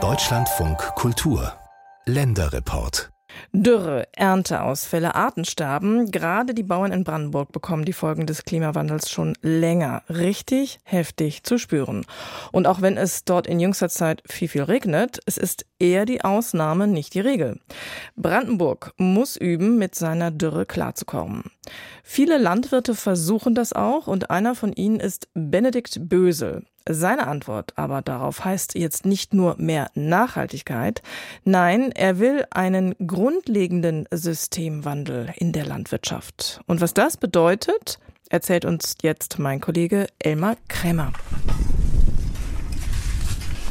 Deutschlandfunk Kultur Länderreport Dürre, Ernteausfälle, Artensterben. Gerade die Bauern in Brandenburg bekommen die Folgen des Klimawandels schon länger richtig heftig zu spüren. Und auch wenn es dort in jüngster Zeit viel, viel regnet, es ist eher die Ausnahme, nicht die Regel. Brandenburg muss üben, mit seiner Dürre klarzukommen. Viele Landwirte versuchen das auch und einer von ihnen ist Benedikt Bösel. Seine Antwort aber darauf heißt jetzt nicht nur mehr Nachhaltigkeit, nein, er will einen grundlegenden Systemwandel in der Landwirtschaft. Und was das bedeutet, erzählt uns jetzt mein Kollege Elmar Krämer.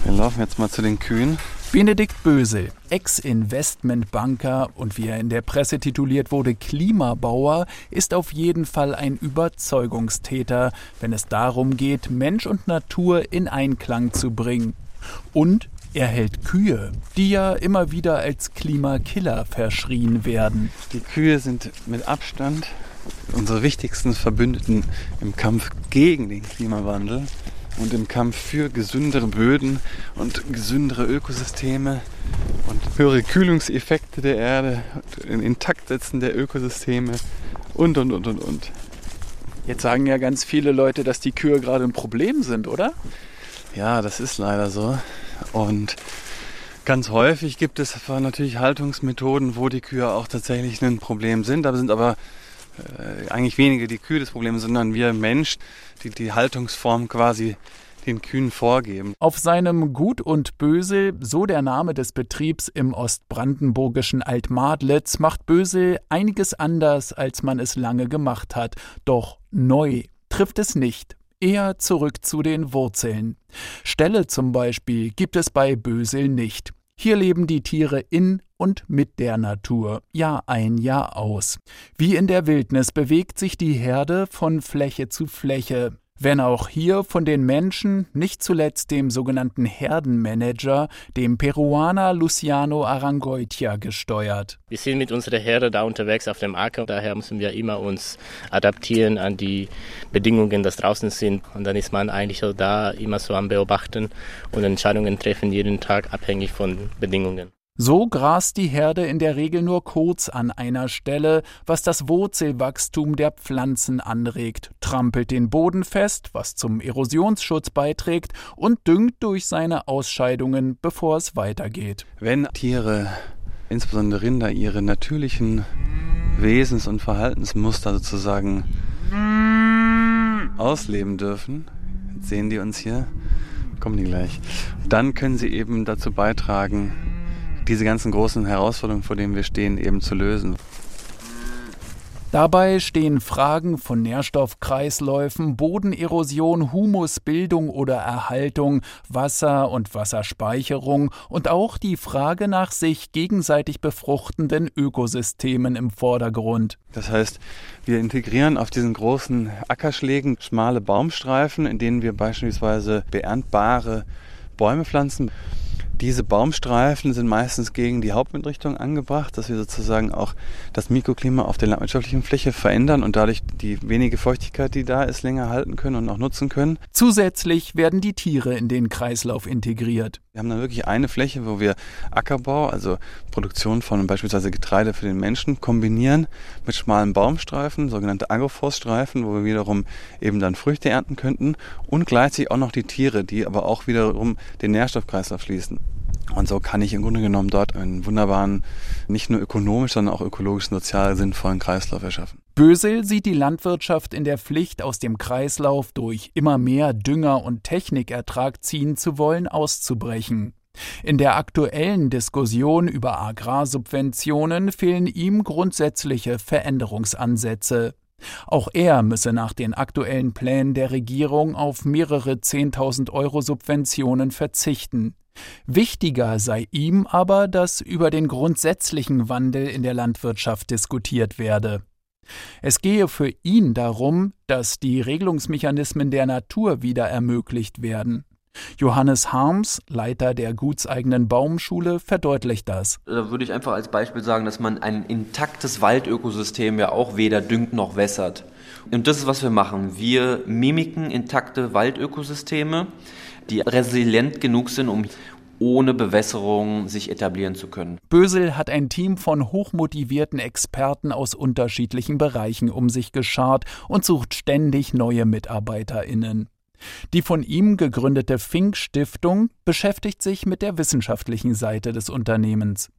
Wir laufen jetzt mal zu den Kühen. Benedikt Bösel, Ex-Investmentbanker und wie er in der Presse tituliert wurde, Klimabauer, ist auf jeden Fall ein Überzeugungstäter, wenn es darum geht, Mensch und Natur in Einklang zu bringen. Und er hält Kühe, die ja immer wieder als Klimakiller verschrien werden. Die Kühe sind mit Abstand unsere wichtigsten Verbündeten im Kampf gegen den Klimawandel und im Kampf für gesündere Böden und gesündere Ökosysteme und höhere Kühlungseffekte der Erde, ein Intaktsetzen der Ökosysteme und, und, und, und, und. Jetzt sagen ja ganz viele Leute, dass die Kühe gerade ein Problem sind, oder? Ja, das ist leider so. Und ganz häufig gibt es natürlich Haltungsmethoden, wo die Kühe auch tatsächlich ein Problem sind. Da sind aber äh, eigentlich weniger die Kühe das Problem, sondern wir Menschen, die die Haltungsform quasi den Kühen vorgeben. Auf seinem Gut und Bösel, so der Name des Betriebs im ostbrandenburgischen Altmadlitz, macht Bösel einiges anders, als man es lange gemacht hat. Doch neu trifft es nicht. Eher zurück zu den Wurzeln. Ställe zum Beispiel gibt es bei Bösel nicht. Hier leben die Tiere in und mit der Natur, Jahr ein, Jahr aus. Wie in der Wildnis bewegt sich die Herde von Fläche zu Fläche wenn auch hier von den Menschen, nicht zuletzt dem sogenannten Herdenmanager, dem Peruaner Luciano Arangoitia, gesteuert. Wir sind mit unserer Herde da unterwegs auf dem Acker, daher müssen wir immer uns adaptieren an die Bedingungen, die draußen sind. Und dann ist man eigentlich da immer so am Beobachten und Entscheidungen treffen jeden Tag abhängig von Bedingungen. So grast die Herde in der Regel nur kurz an einer Stelle, was das Wurzelwachstum der Pflanzen anregt, trampelt den Boden fest, was zum Erosionsschutz beiträgt und düngt durch seine Ausscheidungen, bevor es weitergeht. Wenn Tiere, insbesondere Rinder, ihre natürlichen Wesens- und Verhaltensmuster sozusagen ausleben dürfen, sehen die uns hier, kommen die gleich, dann können sie eben dazu beitragen, diese ganzen großen Herausforderungen, vor denen wir stehen, eben zu lösen. Dabei stehen Fragen von Nährstoffkreisläufen, Bodenerosion, Humusbildung oder Erhaltung, Wasser und Wasserspeicherung und auch die Frage nach sich gegenseitig befruchtenden Ökosystemen im Vordergrund. Das heißt, wir integrieren auf diesen großen Ackerschlägen schmale Baumstreifen, in denen wir beispielsweise beerntbare Bäume pflanzen. Diese Baumstreifen sind meistens gegen die Hauptwindrichtung angebracht, dass wir sozusagen auch das Mikroklima auf der landwirtschaftlichen Fläche verändern und dadurch die wenige Feuchtigkeit, die da ist, länger halten können und auch nutzen können. Zusätzlich werden die Tiere in den Kreislauf integriert. Wir haben dann wirklich eine Fläche, wo wir Ackerbau, also Produktion von beispielsweise Getreide für den Menschen, kombinieren mit schmalen Baumstreifen, sogenannte Agroforststreifen, wo wir wiederum eben dann Früchte ernten könnten und gleichzeitig auch noch die Tiere, die aber auch wiederum den Nährstoffkreislauf schließen. Und so kann ich im Grunde genommen dort einen wunderbaren, nicht nur ökonomisch, sondern auch ökologisch sozial sinnvollen Kreislauf erschaffen. Bösel sieht die Landwirtschaft in der Pflicht, aus dem Kreislauf durch immer mehr Dünger und Technikertrag ziehen zu wollen, auszubrechen. In der aktuellen Diskussion über Agrarsubventionen fehlen ihm grundsätzliche Veränderungsansätze. Auch er müsse nach den aktuellen Plänen der Regierung auf mehrere Zehntausend Euro Subventionen verzichten. Wichtiger sei ihm aber, dass über den grundsätzlichen Wandel in der Landwirtschaft diskutiert werde. Es gehe für ihn darum, dass die Regelungsmechanismen der Natur wieder ermöglicht werden. Johannes Harms, Leiter der gutseigenen Baumschule, verdeutlicht das. Da würde ich einfach als Beispiel sagen, dass man ein intaktes Waldökosystem ja auch weder düngt noch wässert. Und das ist, was wir machen. Wir mimiken intakte Waldökosysteme die resilient genug sind, um ohne Bewässerung sich etablieren zu können. Bösel hat ein Team von hochmotivierten Experten aus unterschiedlichen Bereichen um sich geschart und sucht ständig neue MitarbeiterInnen. Die von ihm gegründete Fink Stiftung beschäftigt sich mit der wissenschaftlichen Seite des Unternehmens.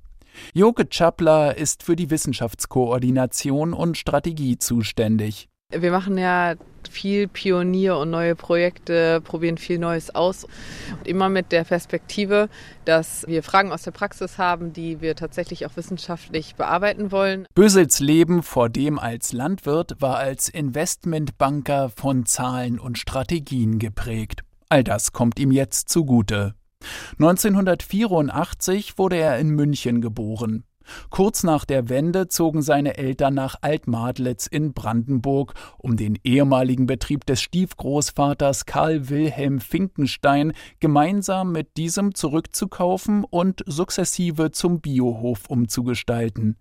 Joke Chapler ist für die Wissenschaftskoordination und Strategie zuständig. Wir machen ja viel Pionier und neue Projekte, probieren viel Neues aus. Und immer mit der Perspektive, dass wir Fragen aus der Praxis haben, die wir tatsächlich auch wissenschaftlich bearbeiten wollen. Bösels Leben vor dem als Landwirt war als Investmentbanker von Zahlen und Strategien geprägt. All das kommt ihm jetzt zugute. 1984 wurde er in München geboren. Kurz nach der Wende zogen seine Eltern nach Altmadlitz in Brandenburg, um den ehemaligen Betrieb des Stiefgroßvaters Karl Wilhelm Finkenstein gemeinsam mit diesem zurückzukaufen und sukzessive zum Biohof umzugestalten.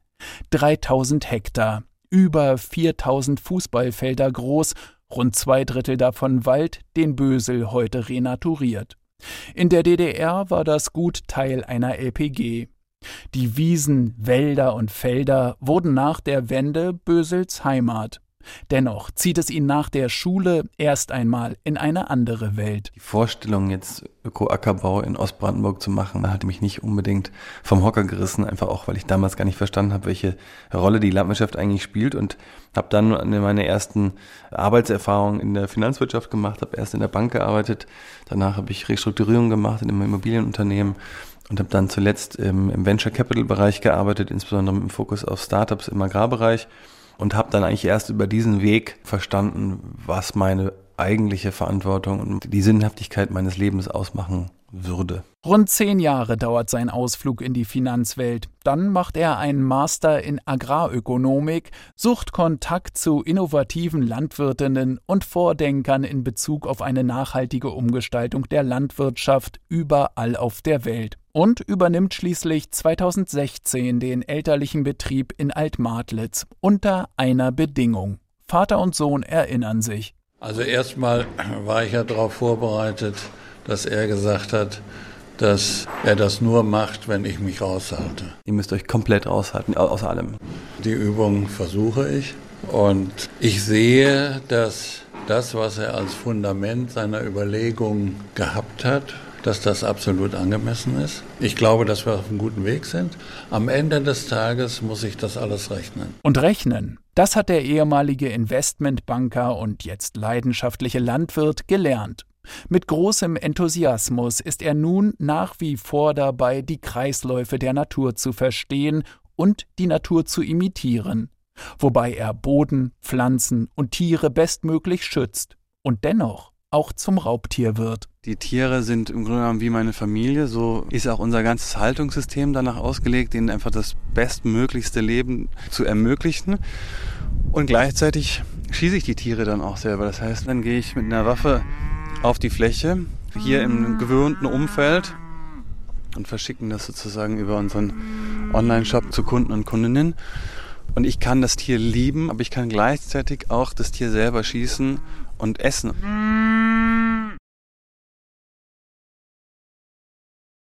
3000 Hektar, über 4000 Fußballfelder groß, rund zwei Drittel davon Wald, den Bösel heute renaturiert. In der DDR war das Gut Teil einer LPG. Die Wiesen, Wälder und Felder wurden nach der Wende Bösels Heimat. Dennoch zieht es ihn nach der Schule erst einmal in eine andere Welt. Die Vorstellung, jetzt Öko-Ackerbau in Ostbrandenburg zu machen, hat mich nicht unbedingt vom Hocker gerissen, einfach auch, weil ich damals gar nicht verstanden habe, welche Rolle die Landwirtschaft eigentlich spielt und habe dann meine ersten Arbeitserfahrungen in der Finanzwirtschaft gemacht, habe erst in der Bank gearbeitet, danach habe ich Restrukturierung gemacht in einem Immobilienunternehmen und habe dann zuletzt im, Venture Capital Bereich gearbeitet, insbesondere mit dem Fokus auf Startups im Agrarbereich und habe dann eigentlich erst über diesen Weg verstanden, was meine eigentliche Verantwortung und die Sinnhaftigkeit meines Lebens ausmachen würde. Rund zehn Jahre dauert sein Ausflug in die Finanzwelt. Dann macht er einen Master in Agrarökonomik, sucht Kontakt zu innovativen Landwirtinnen und Vordenkern in Bezug auf eine nachhaltige Umgestaltung der Landwirtschaft überall auf der Welt und übernimmt schließlich 2016 den elterlichen Betrieb in Altmartlitz unter einer Bedingung. Vater und Sohn erinnern sich. Also erstmal war ich ja darauf vorbereitet, dass er gesagt hat, dass er das nur macht, wenn ich mich raushalte. Ihr müsst euch komplett raushalten, aus allem. Die Übung versuche ich und ich sehe, dass das, was er als Fundament seiner Überlegungen gehabt hat, dass das absolut angemessen ist. Ich glaube, dass wir auf einem guten Weg sind. Am Ende des Tages muss ich das alles rechnen. Und rechnen, das hat der ehemalige Investmentbanker und jetzt leidenschaftliche Landwirt gelernt. Mit großem Enthusiasmus ist er nun nach wie vor dabei, die Kreisläufe der Natur zu verstehen und die Natur zu imitieren, wobei er Boden, Pflanzen und Tiere bestmöglich schützt und dennoch auch zum Raubtier wird. Die Tiere sind im Grunde genommen wie meine Familie. So ist auch unser ganzes Haltungssystem danach ausgelegt, ihnen einfach das bestmöglichste Leben zu ermöglichen. Und gleichzeitig schieße ich die Tiere dann auch selber. Das heißt, dann gehe ich mit einer Waffe auf die Fläche, hier im gewohnten Umfeld und verschicken das sozusagen über unseren Online-Shop zu Kunden und Kundinnen. Und ich kann das Tier lieben, aber ich kann gleichzeitig auch das Tier selber schießen und essen.